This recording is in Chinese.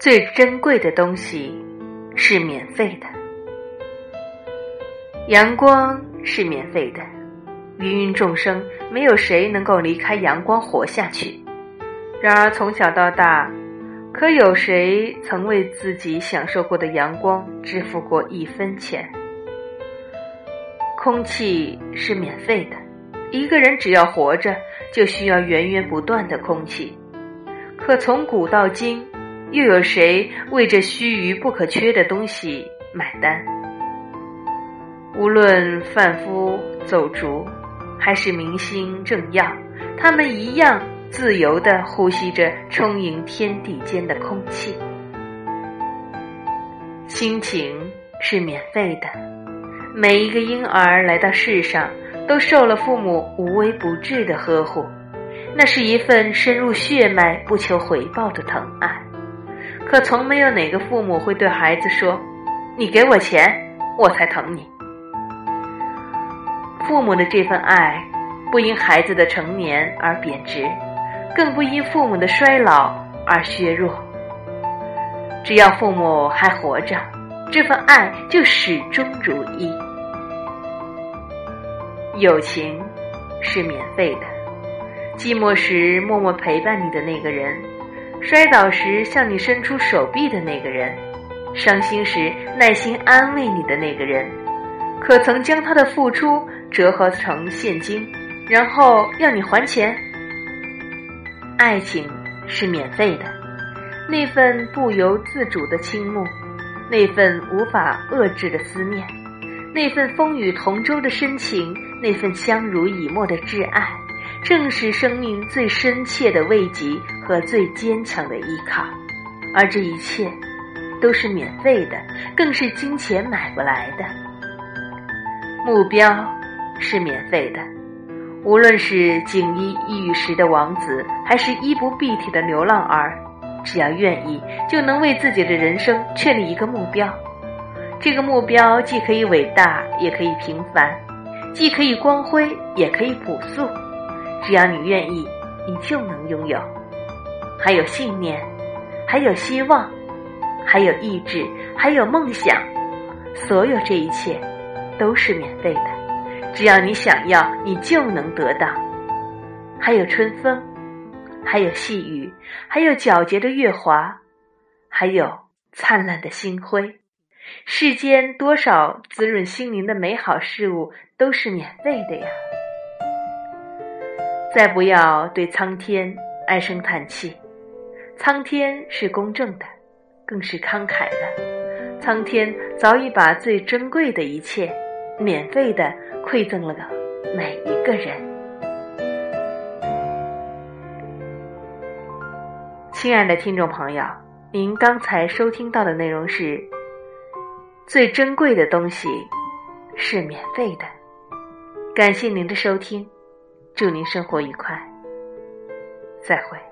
最珍贵的东西是免费的，阳光是免费的，芸芸众生没有谁能够离开阳光活下去。然而从小到大，可有谁曾为自己享受过的阳光支付过一分钱？空气是免费的，一个人只要活着，就需要源源不断的空气。可从古到今，又有谁为这须臾不可缺的东西买单？无论贩夫走卒，还是明星政要，他们一样自由地呼吸着充盈天地间的空气。亲情是免费的。每一个婴儿来到世上，都受了父母无微不至的呵护，那是一份深入血脉、不求回报的疼爱。可从没有哪个父母会对孩子说：“你给我钱，我才疼你。”父母的这份爱，不因孩子的成年而贬值，更不因父母的衰老而削弱。只要父母还活着。这份爱就始终如一。友情是免费的，寂寞时默默陪伴你的那个人，摔倒时向你伸出手臂的那个人，伤心时耐心安慰你的那个人，可曾将他的付出折合成现金，然后要你还钱？爱情是免费的，那份不由自主的倾慕。那份无法遏制的思念，那份风雨同舟的深情，那份相濡以沫的挚爱，正是生命最深切的慰藉和最坚强的依靠。而这一切，都是免费的，更是金钱买不来的。目标是免费的，无论是锦衣玉食的王子，还是衣不蔽体的流浪儿。只要愿意，就能为自己的人生确立一个目标。这个目标既可以伟大，也可以平凡；既可以光辉，也可以朴素。只要你愿意，你就能拥有。还有信念，还有希望，还有意志，还有梦想。所有这一切都是免费的。只要你想要，你就能得到。还有春风。还有细雨，还有皎洁的月华，还有灿烂的星辉。世间多少滋润心灵的美好事物都是免费的呀！再不要对苍天唉声叹气，苍天是公正的，更是慷慨的。苍天早已把最珍贵的一切，免费的馈赠了每一个人。亲爱的听众朋友，您刚才收听到的内容是：最珍贵的东西是免费的。感谢您的收听，祝您生活愉快，再会。